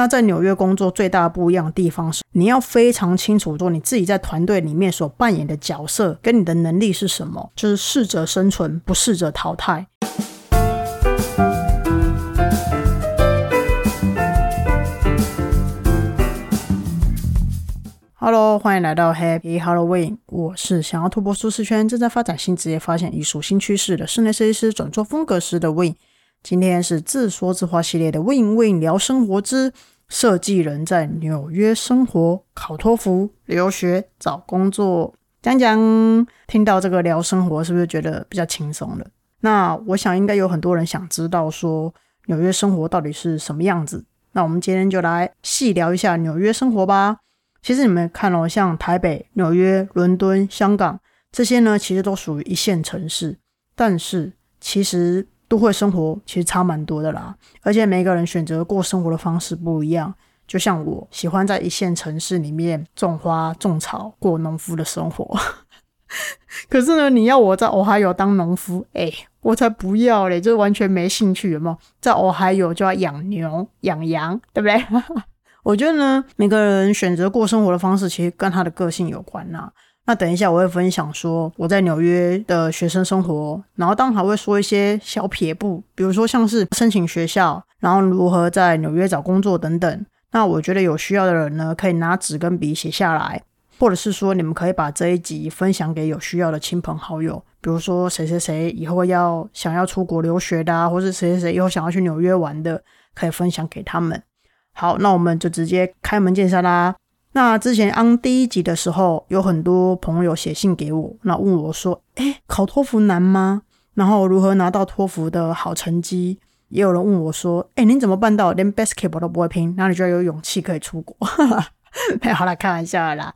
那在纽约工作最大的不一样的地方是，你要非常清楚说你自己在团队里面所扮演的角色跟你的能力是什么，就是适者生存，不适者淘汰。Hello，欢迎来到 Happy Halloween。我是想要突破舒适圈、正在发展新职业、发现艺术新趋势的室内设计师、转做风格师的 Win。今天是自说自话系列的 Win Win 聊生活之设计人在纽约生活、考托福、留学、找工作。讲讲，听到这个聊生活，是不是觉得比较轻松了？那我想应该有很多人想知道说纽约生活到底是什么样子。那我们今天就来细聊一下纽约生活吧。其实你们看哦，像台北、纽约、伦敦、香港这些呢，其实都属于一线城市。但是其实都会生活其实差蛮多的啦。而且每个人选择过生活的方式不一样。就像我喜欢在一线城市里面种花种草，过农夫的生活。可是呢，你要我在俄亥俄当农夫，哎，我才不要嘞！就完全没兴趣，有没有？在俄亥俄就要养牛、养羊，对不对？我觉得呢，每个人选择过生活的方式，其实跟他的个性有关呐。那等一下我会分享说我在纽约的学生生活，然后当然还会说一些小撇步，比如说像是申请学校，然后如何在纽约找工作等等。那我觉得有需要的人呢，可以拿纸跟笔写下来，或者是说你们可以把这一集分享给有需要的亲朋好友，比如说谁谁谁以后要想要出国留学的，或是谁谁谁以后想要去纽约玩的，可以分享给他们。好，那我们就直接开门见山啦。那之前安第一集的时候，有很多朋友写信给我，那问我说：“哎，考托福难吗？然后如何拿到托福的好成绩？”也有人问我说：“哎，您怎么办到连 basketball 都不会拼？那你就有勇气可以出国？” 好了，开玩笑啦。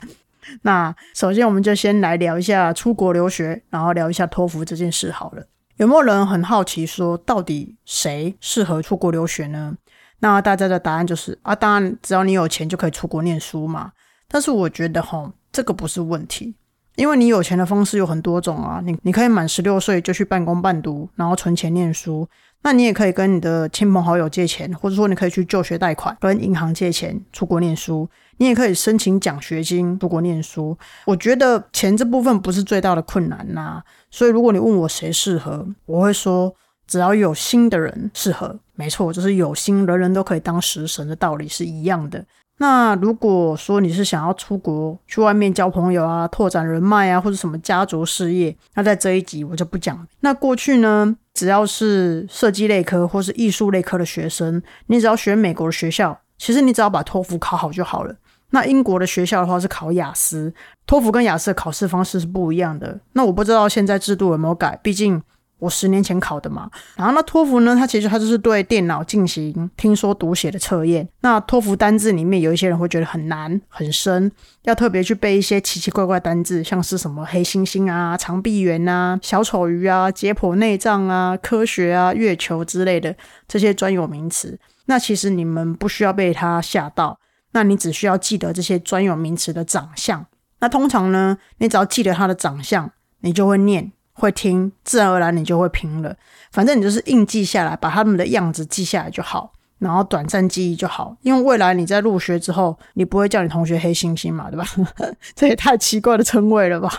那首先我们就先来聊一下出国留学，然后聊一下托福这件事好了。有没有人很好奇说，到底谁适合出国留学呢？那大家的答案就是啊，当然只要你有钱就可以出国念书嘛。但是我觉得哈，这个不是问题，因为你有钱的方式有很多种啊。你你可以满十六岁就去半工半读，然后存钱念书。那你也可以跟你的亲朋好友借钱，或者说你可以去就学贷款，跟银行借钱出国念书。你也可以申请奖学金出国念书。我觉得钱这部分不是最大的困难呐。所以如果你问我谁适合，我会说。只要有心的人适合，没错，就是有心，人人都可以当食神的道理是一样的。那如果说你是想要出国去外面交朋友啊、拓展人脉啊，或者什么家族事业，那在这一集我就不讲。那过去呢，只要是设计类科或是艺术类科的学生，你只要选美国的学校，其实你只要把托福考好就好了。那英国的学校的话是考雅思，托福跟雅思的考试方式是不一样的。那我不知道现在制度有没有改，毕竟。我十年前考的嘛，然后那托福呢？它其实它就是对电脑进行听说读写的测验。那托福单字里面有一些人会觉得很难很深，要特别去背一些奇奇怪怪单字，像是什么黑猩猩啊、长臂猿啊、小丑鱼啊、解剖内脏啊、科学啊、月球之类的这些专有名词。那其实你们不需要被它吓到，那你只需要记得这些专有名词的长相。那通常呢，你只要记得它的长相，你就会念。会听，自然而然你就会拼了。反正你就是硬记下来，把他们的样子记下来就好，然后短暂记忆就好。因为未来你在入学之后，你不会叫你同学黑猩猩嘛，对吧？这也太奇怪的称谓了吧。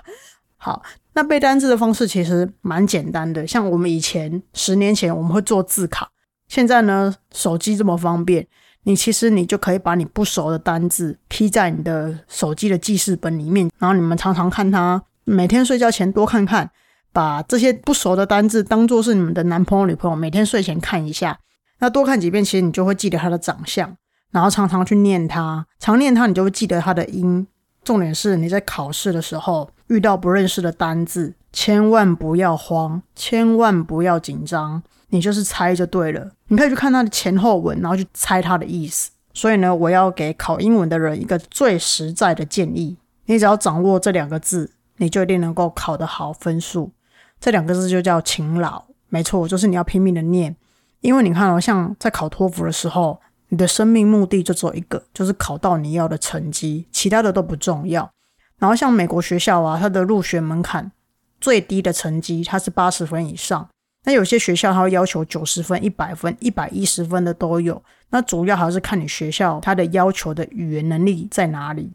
好，那背单字的方式其实蛮简单的。像我们以前十年前我们会做字卡，现在呢手机这么方便，你其实你就可以把你不熟的单字批在你的手机的记事本里面，然后你们常常看它，每天睡觉前多看看。把这些不熟的单字当做是你们的男朋友、女朋友，每天睡前看一下，那多看几遍，其实你就会记得他的长相，然后常常去念他，常念他，你就会记得他的音。重点是你在考试的时候遇到不认识的单字，千万不要慌，千万不要紧张，你就是猜就对了。你可以去看他的前后文，然后去猜他的意思。所以呢，我要给考英文的人一个最实在的建议：你只要掌握这两个字，你就一定能够考得好分数。这两个字就叫勤劳，没错，就是你要拼命的念，因为你看哦，像在考托福的时候，你的生命目的就只有一个，就是考到你要的成绩，其他的都不重要。然后像美国学校啊，它的入学门槛最低的成绩它是八十分以上，那有些学校它会要求九十分、一百分、一百一十分的都有。那主要还是看你学校它的要求的语言能力在哪里。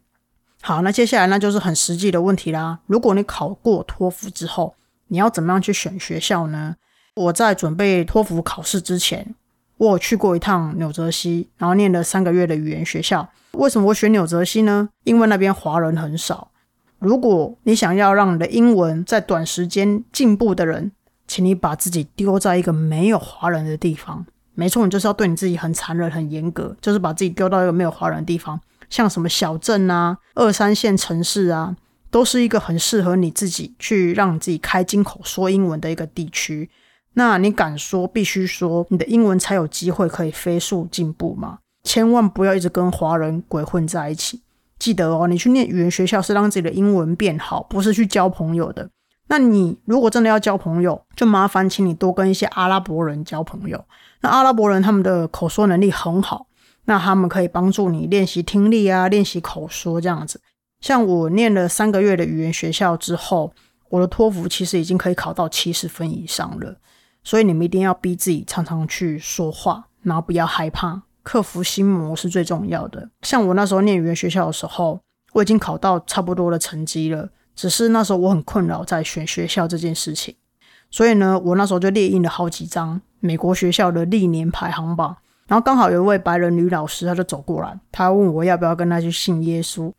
好，那接下来那就是很实际的问题啦。如果你考过托福之后，你要怎么样去选学校呢？我在准备托福考试之前，我有去过一趟纽泽西，然后念了三个月的语言学校。为什么我选纽泽西呢？因为那边华人很少。如果你想要让你的英文在短时间进步的人，请你把自己丢在一个没有华人的地方。没错，你就是要对你自己很残忍、很严格，就是把自己丢到一个没有华人的地方。像什么小镇啊、二三线城市啊，都是一个很适合你自己去让自己开金口说英文的一个地区。那你敢说必须说，你的英文才有机会可以飞速进步吗？千万不要一直跟华人鬼混在一起。记得哦，你去念语言学校是让自己的英文变好，不是去交朋友的。那你如果真的要交朋友，就麻烦请你多跟一些阿拉伯人交朋友。那阿拉伯人他们的口说能力很好。那他们可以帮助你练习听力啊，练习口说这样子。像我念了三个月的语言学校之后，我的托福其实已经可以考到七十分以上了。所以你们一定要逼自己常常去说话，然后不要害怕，克服心魔是最重要的。像我那时候念语言学校的时候，我已经考到差不多的成绩了，只是那时候我很困扰在选学校这件事情。所以呢，我那时候就列印了好几张美国学校的历年排行榜。然后刚好有一位白人女老师，她就走过来，她问我要不要跟她去信耶稣。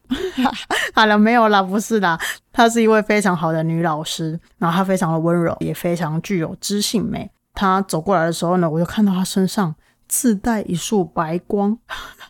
好了，没有啦，不是啦，她是一位非常好的女老师，然后她非常的温柔，也非常具有知性美。她走过来的时候呢，我就看到她身上自带一束白光，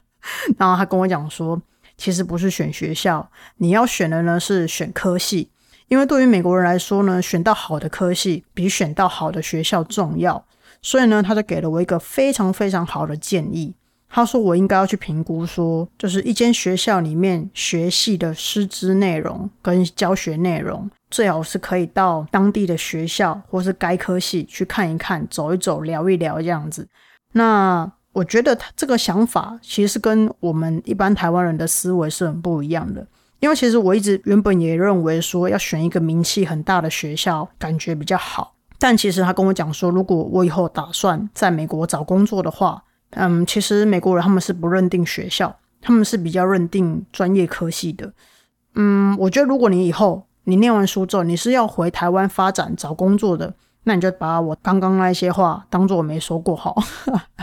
然后她跟我讲说，其实不是选学校，你要选的呢是选科系，因为对于美国人来说呢，选到好的科系比选到好的学校重要。所以呢，他就给了我一个非常非常好的建议。他说我应该要去评估，说就是一间学校里面学系的师资内容跟教学内容，最好是可以到当地的学校或是该科系去看一看、走一走、聊一聊这样子。那我觉得他这个想法其实是跟我们一般台湾人的思维是很不一样的。因为其实我一直原本也认为说要选一个名气很大的学校，感觉比较好。但其实他跟我讲说，如果我以后打算在美国找工作的话，嗯，其实美国人他们是不认定学校，他们是比较认定专业科系的。嗯，我觉得如果你以后你念完书之后，你是要回台湾发展找工作的，那你就把我刚刚那些话当做我没说过好。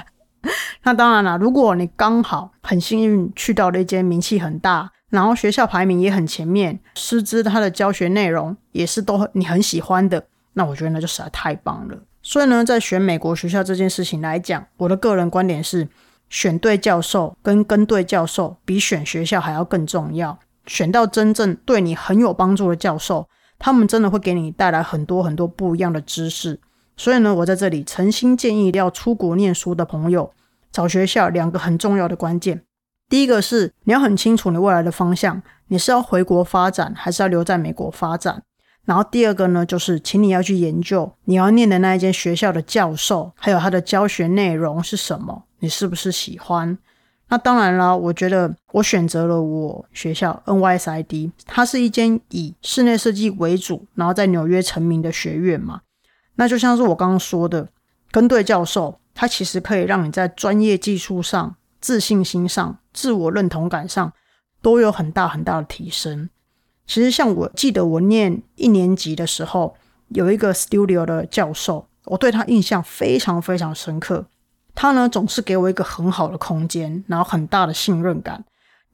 那当然了，如果你刚好很幸运去到了一间名气很大，然后学校排名也很前面，师资他的教学内容也是都你很喜欢的。那我觉得那就实在太棒了。所以呢，在选美国学校这件事情来讲，我的个人观点是，选对教授跟跟对教授比选学校还要更重要。选到真正对你很有帮助的教授，他们真的会给你带来很多很多不一样的知识。所以呢，我在这里诚心建议要出国念书的朋友，找学校两个很重要的关键。第一个是你要很清楚你未来的方向，你是要回国发展，还是要留在美国发展。然后第二个呢，就是请你要去研究你要念的那一间学校的教授，还有他的教学内容是什么，你是不是喜欢？那当然了，我觉得我选择了我学校 NYSID，它是一间以室内设计为主，然后在纽约成名的学院嘛。那就像是我刚刚说的，跟对教授，他其实可以让你在专业技术上、自信心上、自我认同感上都有很大很大的提升。其实，像我记得我念一年级的时候，有一个 studio 的教授，我对他印象非常非常深刻。他呢总是给我一个很好的空间，然后很大的信任感。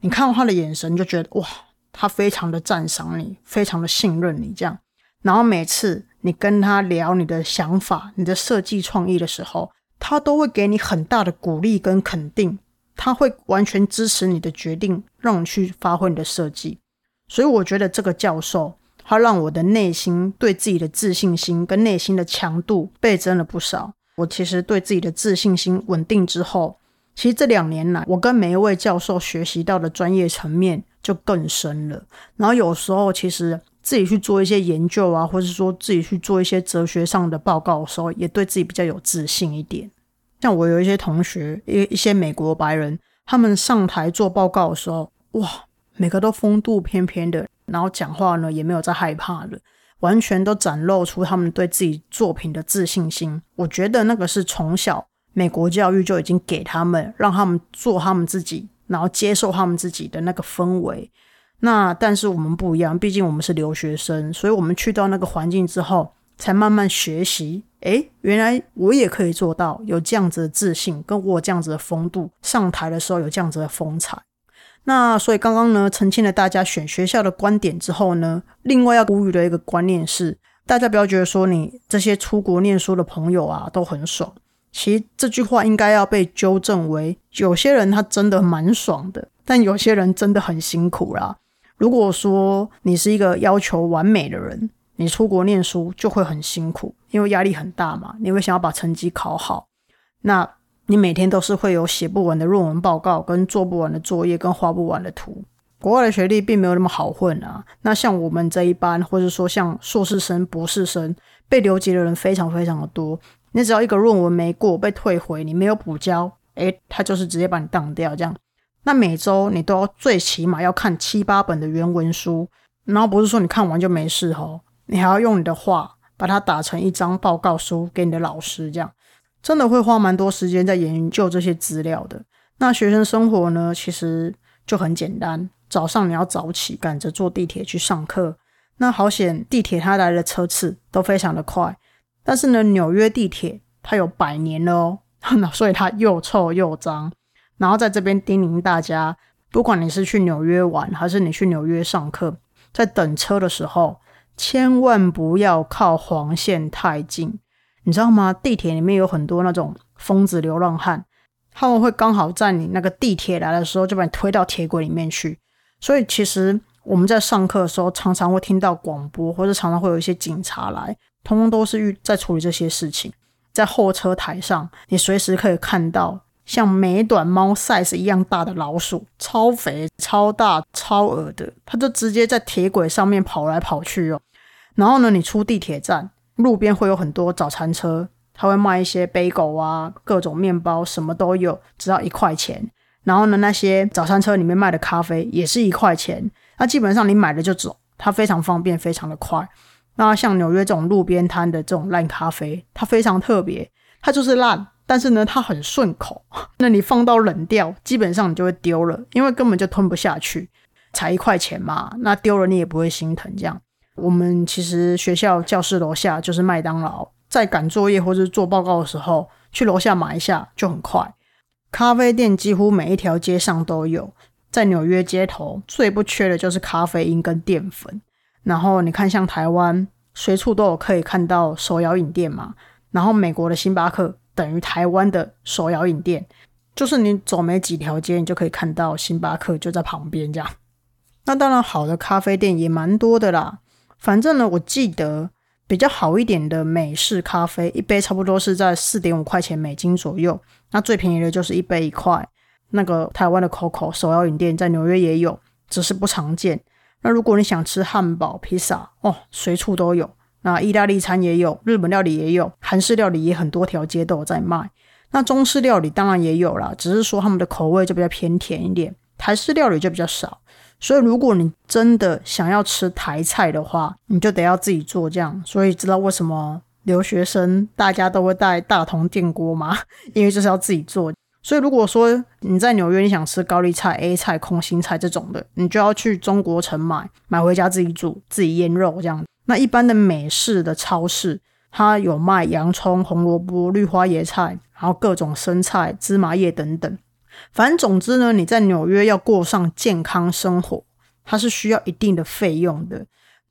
你看到他的眼神，就觉得哇，他非常的赞赏你，非常的信任你这样。然后每次你跟他聊你的想法、你的设计创意的时候，他都会给你很大的鼓励跟肯定，他会完全支持你的决定，让你去发挥你的设计。所以我觉得这个教授，他让我的内心对自己的自信心跟内心的强度倍增了不少。我其实对自己的自信心稳定之后，其实这两年来，我跟每一位教授学习到的专业层面就更深了。然后有时候其实自己去做一些研究啊，或者说自己去做一些哲学上的报告的时候，也对自己比较有自信一点。像我有一些同学，一一些美国白人，他们上台做报告的时候，哇！每个都风度翩翩的，然后讲话呢也没有在害怕了，完全都展露出他们对自己作品的自信心。我觉得那个是从小美国教育就已经给他们，让他们做他们自己，然后接受他们自己的那个氛围。那但是我们不一样，毕竟我们是留学生，所以我们去到那个环境之后，才慢慢学习。诶，原来我也可以做到有这样子的自信，跟我这样子的风度，上台的时候有这样子的风采。那所以刚刚呢，澄清了大家选学校的观点之后呢，另外要呼吁的一个观念是，大家不要觉得说你这些出国念书的朋友啊都很爽。其实这句话应该要被纠正为，有些人他真的蛮爽的，但有些人真的很辛苦啦。如果说你是一个要求完美的人，你出国念书就会很辛苦，因为压力很大嘛。你会想要把成绩考好，那你每天都是会有写不完的论文报告，跟做不完的作业，跟画不完的图。国外的学历并没有那么好混啊。那像我们这一班，或者说像硕士生、博士生，被留级的人非常非常的多。你只要一个论文没过被退回，你没有补交，诶，他就是直接把你当掉这样。那每周你都要最起码要看七八本的原文书，然后不是说你看完就没事哦，你还要用你的话把它打成一张报告书给你的老师，这样真的会花蛮多时间在研究这些资料的。那学生生活呢，其实就很简单，早上你要早起，赶着坐地铁去上课。那好险，地铁它来的车次都非常的快，但是呢，纽约地铁它有百年了哦，那 所以它又臭又脏。然后在这边叮咛大家，不管你是去纽约玩，还是你去纽约上课，在等车的时候，千万不要靠黄线太近，你知道吗？地铁里面有很多那种疯子流浪汉，他们会刚好在你那个地铁来的时候，就把你推到铁轨里面去。所以其实我们在上课的时候，常常会听到广播，或者常常会有一些警察来，通通都是遇在处理这些事情。在候车台上，你随时可以看到。像美短猫 size 一样大的老鼠，超肥、超大、超恶的，它就直接在铁轨上面跑来跑去哦。然后呢，你出地铁站，路边会有很多早餐车，它会卖一些杯狗啊，各种面包，什么都有，只要一块钱。然后呢，那些早餐车里面卖的咖啡也是一块钱。那基本上你买了就走，它非常方便，非常的快。那像纽约这种路边摊的这种烂咖啡，它非常特别，它就是烂。但是呢，它很顺口，那你放到冷掉，基本上你就会丢了，因为根本就吞不下去，才一块钱嘛，那丢了你也不会心疼。这样，我们其实学校教室楼下就是麦当劳，在赶作业或者做报告的时候，去楼下买一下就很快。咖啡店几乎每一条街上都有，在纽约街头最不缺的就是咖啡因跟淀粉。然后你看，像台湾随处都有可以看到手摇饮店嘛，然后美国的星巴克。等于台湾的手摇饮店，就是你走没几条街，你就可以看到星巴克就在旁边这样。那当然，好的咖啡店也蛮多的啦。反正呢，我记得比较好一点的美式咖啡，一杯差不多是在四点五块钱美金左右。那最便宜的就是一杯一块。那个台湾的 COCO 手摇饮店在纽约也有，只是不常见。那如果你想吃汉堡、披萨，哦，随处都有。那意大利餐也有，日本料理也有，韩式料理也很多条街都有在卖。那中式料理当然也有啦，只是说他们的口味就比较偏甜一点。台式料理就比较少。所以如果你真的想要吃台菜的话，你就得要自己做这样。所以知道为什么留学生大家都会带大同电锅吗？因为就是要自己做。所以如果说你在纽约，你想吃高丽菜、A 菜、空心菜这种的，你就要去中国城买，买回家自己煮，自己腌肉这样。那一般的美式的超市，它有卖洋葱、红萝卜、绿花椰菜，然后各种生菜、芝麻叶等等。反正总之呢，你在纽约要过上健康生活，它是需要一定的费用的。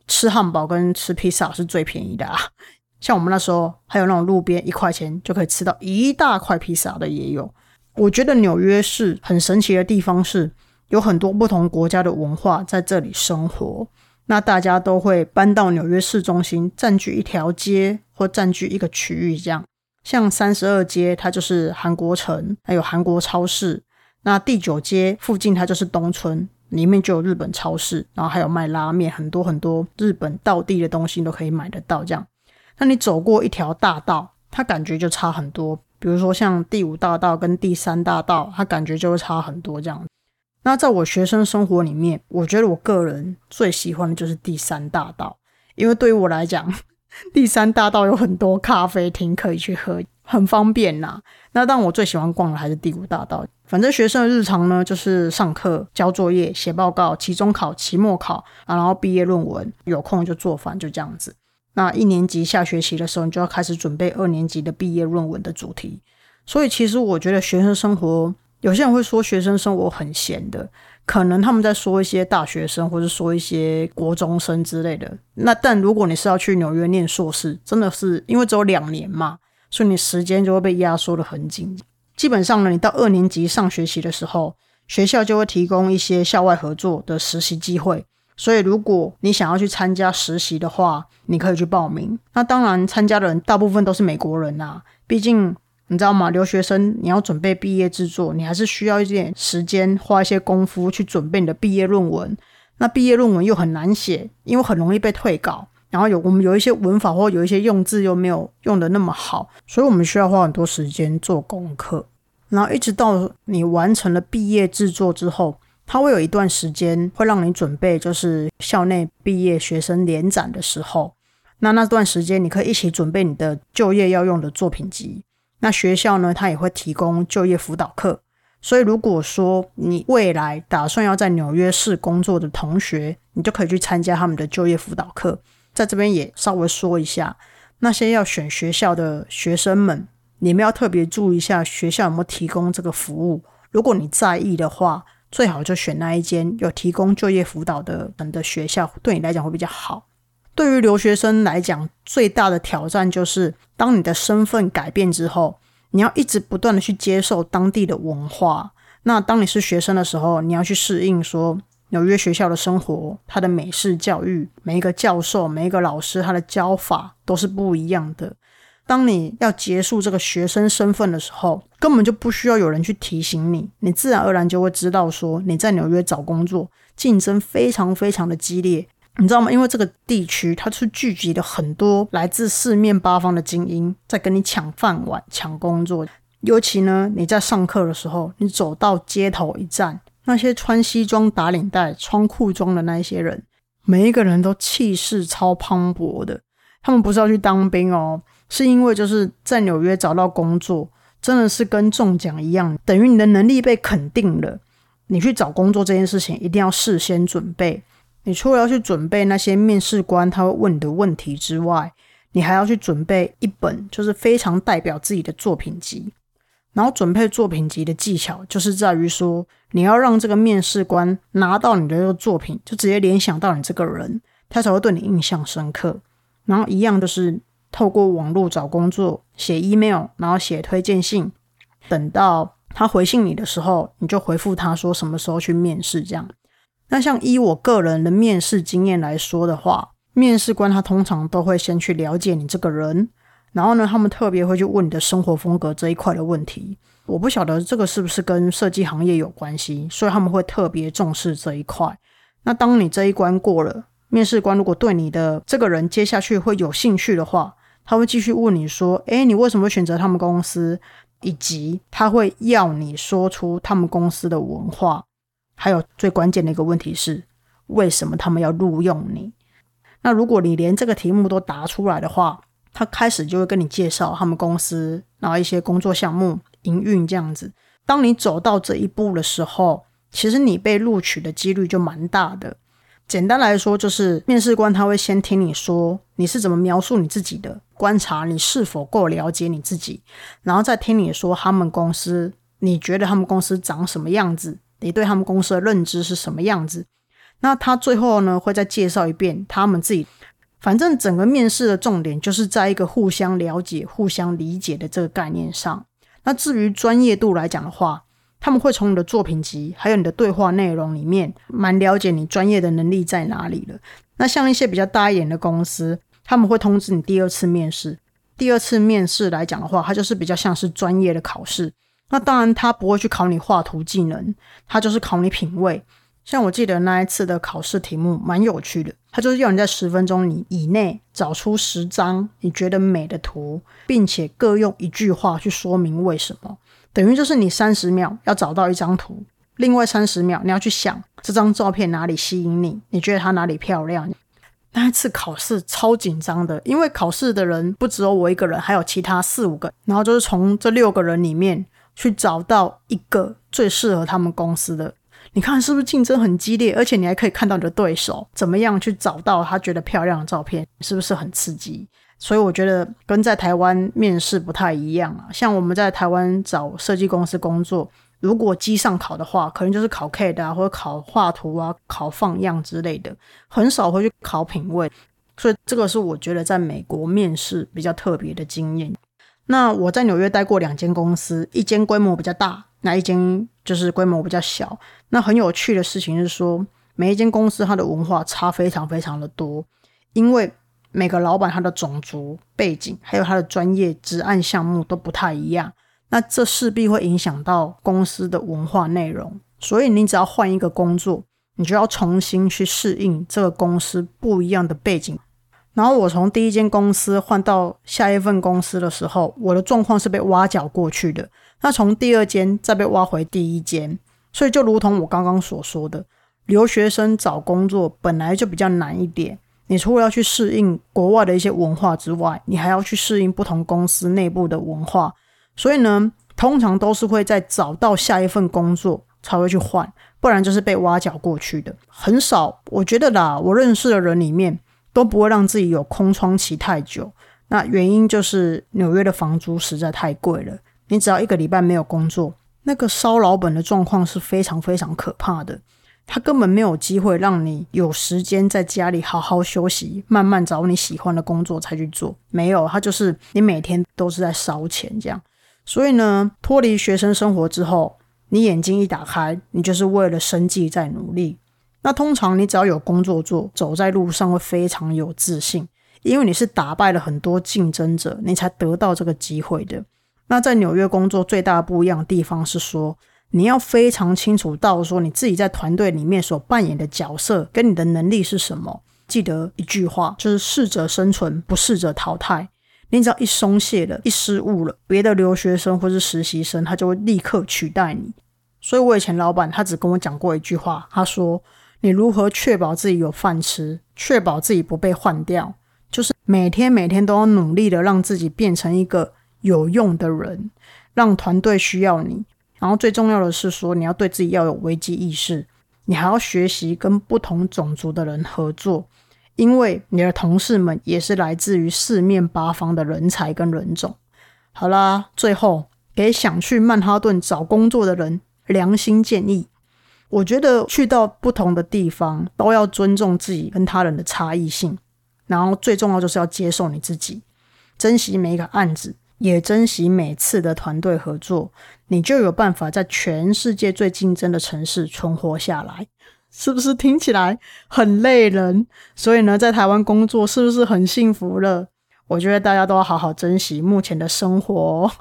吃汉堡跟吃披萨是最便宜的啊。像我们那时候还有那种路边一块钱就可以吃到一大块披萨的也有。我觉得纽约是很神奇的地方，是有很多不同国家的文化在这里生活。那大家都会搬到纽约市中心，占据一条街或占据一个区域，这样。像三十二街，它就是韩国城，还有韩国超市。那第九街附近，它就是东村，里面就有日本超市，然后还有卖拉面，很多很多日本道地的东西都可以买得到。这样，那你走过一条大道，它感觉就差很多。比如说像第五大道跟第三大道，它感觉就会差很多这样。那在我学生生活里面，我觉得我个人最喜欢的就是第三大道，因为对于我来讲，第三大道有很多咖啡厅可以去喝，很方便呐。那但我最喜欢逛的还是第五大道。反正学生的日常呢，就是上课、交作业、写报告、期中考、期末考，然后毕业论文，有空就做饭，就这样子。那一年级下学期的时候，你就要开始准备二年级的毕业论文的主题。所以其实我觉得学生生活，有些人会说学生生活很闲的，可能他们在说一些大学生，或者说一些国中生之类的。那但如果你是要去纽约念硕士，真的是因为只有两年嘛，所以你时间就会被压缩的很紧。基本上呢，你到二年级上学期的时候，学校就会提供一些校外合作的实习机会。所以，如果你想要去参加实习的话，你可以去报名。那当然，参加的人大部分都是美国人呐。毕竟，你知道吗？留学生你要准备毕业制作，你还是需要一点时间，花一些功夫去准备你的毕业论文。那毕业论文又很难写，因为很容易被退稿。然后有我们有一些文法或有一些用字又没有用的那么好，所以我们需要花很多时间做功课。然后一直到你完成了毕业制作之后。他会有一段时间会让你准备，就是校内毕业学生联展的时候，那那段时间你可以一起准备你的就业要用的作品集。那学校呢，他也会提供就业辅导课。所以如果说你未来打算要在纽约市工作的同学，你就可以去参加他们的就业辅导课。在这边也稍微说一下，那些要选学校的学生们，你们要特别注意一下学校有没有提供这个服务。如果你在意的话，最好就选那一间有提供就业辅导的人的学校，对你来讲会比较好。对于留学生来讲，最大的挑战就是当你的身份改变之后，你要一直不断的去接受当地的文化。那当你是学生的时候，你要去适应说纽约学校的生活，它的美式教育，每一个教授、每一个老师他的教法都是不一样的。当你要结束这个学生身份的时候，根本就不需要有人去提醒你，你自然而然就会知道说你在纽约找工作竞争非常非常的激烈，你知道吗？因为这个地区它是聚集了很多来自四面八方的精英在跟你抢饭碗、抢工作。尤其呢，你在上课的时候，你走到街头一站，那些穿西装打领带、穿裤装的那一些人，每一个人都气势超磅礴的，他们不是要去当兵哦。是因为就是在纽约找到工作，真的是跟中奖一样，等于你的能力被肯定了。你去找工作这件事情，一定要事先准备。你除了要去准备那些面试官他会问你的问题之外，你还要去准备一本就是非常代表自己的作品集。然后准备作品集的技巧，就是在于说，你要让这个面试官拿到你的这个作品，就直接联想到你这个人，他才会对你印象深刻。然后一样就是。透过网络找工作，写 email，然后写推荐信，等到他回信你的时候，你就回复他说什么时候去面试。这样，那像依我个人的面试经验来说的话，面试官他通常都会先去了解你这个人，然后呢，他们特别会去问你的生活风格这一块的问题。我不晓得这个是不是跟设计行业有关系，所以他们会特别重视这一块。那当你这一关过了，面试官如果对你的这个人接下去会有兴趣的话，他会继续问你说：“诶，你为什么选择他们公司？”以及他会要你说出他们公司的文化。还有最关键的一个问题是：为什么他们要录用你？那如果你连这个题目都答出来的话，他开始就会跟你介绍他们公司，然后一些工作项目、营运这样子。当你走到这一步的时候，其实你被录取的几率就蛮大的。简单来说，就是面试官他会先听你说你是怎么描述你自己的，观察你是否够了解你自己，然后再听你说他们公司，你觉得他们公司长什么样子，你对他们公司的认知是什么样子。那他最后呢，会再介绍一遍他们自己。反正整个面试的重点就是在一个互相了解、互相理解的这个概念上。那至于专业度来讲的话，他们会从你的作品集，还有你的对话内容里面，蛮了解你专业的能力在哪里了。那像一些比较大一点的公司，他们会通知你第二次面试。第二次面试来讲的话，它就是比较像是专业的考试。那当然，他不会去考你画图技能，他就是考你品味。像我记得那一次的考试题目蛮有趣的，他就是要你在十分钟以以内找出十张你觉得美的图，并且各用一句话去说明为什么。等于就是你三十秒要找到一张图，另外三十秒你要去想这张照片哪里吸引你，你觉得它哪里漂亮。那一次考试超紧张的，因为考试的人不只有我一个人，还有其他四五个，然后就是从这六个人里面去找到一个最适合他们公司的。你看是不是竞争很激烈？而且你还可以看到你的对手怎么样去找到他觉得漂亮的照片，是不是很刺激？所以我觉得跟在台湾面试不太一样啊。像我们在台湾找设计公司工作，如果机上考的话，可能就是考 CAD 啊，或者考画图啊、考放样之类的，很少会去考品味。所以这个是我觉得在美国面试比较特别的经验。那我在纽约待过两间公司，一间规模比较大，那一间就是规模比较小。那很有趣的事情是说，每一间公司它的文化差非常非常的多，因为每个老板他的种族背景还有他的专业职案项目都不太一样，那这势必会影响到公司的文化内容。所以你只要换一个工作，你就要重新去适应这个公司不一样的背景。然后我从第一间公司换到下一份公司的时候，我的状况是被挖角过去的。那从第二间再被挖回第一间。所以就如同我刚刚所说的，留学生找工作本来就比较难一点。你除了要去适应国外的一些文化之外，你还要去适应不同公司内部的文化。所以呢，通常都是会在找到下一份工作才会去换，不然就是被挖角过去的。很少，我觉得啦，我认识的人里面都不会让自己有空窗期太久。那原因就是纽约的房租实在太贵了，你只要一个礼拜没有工作。那个烧老本的状况是非常非常可怕的，他根本没有机会让你有时间在家里好好休息，慢慢找你喜欢的工作才去做。没有，他就是你每天都是在烧钱这样。所以呢，脱离学生生活之后，你眼睛一打开，你就是为了生计在努力。那通常你只要有工作做，走在路上会非常有自信，因为你是打败了很多竞争者，你才得到这个机会的。那在纽约工作最大的不一样的地方是说，你要非常清楚到说你自己在团队里面所扮演的角色跟你的能力是什么。记得一句话，就是适者生存，不适者淘汰。你只要一松懈了，一失误了，别的留学生或是实习生他就会立刻取代你。所以我以前老板他只跟我讲过一句话，他说：“你如何确保自己有饭吃，确保自己不被换掉，就是每天每天都要努力的让自己变成一个。”有用的人，让团队需要你。然后最重要的是说，你要对自己要有危机意识，你还要学习跟不同种族的人合作，因为你的同事们也是来自于四面八方的人才跟人种。好啦，最后给想去曼哈顿找工作的人良心建议：我觉得去到不同的地方，都要尊重自己跟他人的差异性，然后最重要就是要接受你自己，珍惜每一个案子。也珍惜每次的团队合作，你就有办法在全世界最竞争的城市存活下来，是不是听起来很累人？所以呢，在台湾工作是不是很幸福了？我觉得大家都要好好珍惜目前的生活。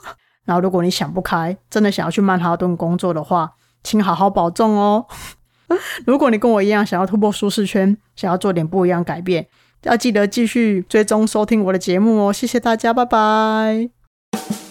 然后，如果你想不开，真的想要去曼哈顿工作的话，请好好保重哦。如果你跟我一样想要突破舒适圈，想要做点不一样改变，要记得继续追踪收听我的节目哦。谢谢大家，拜拜。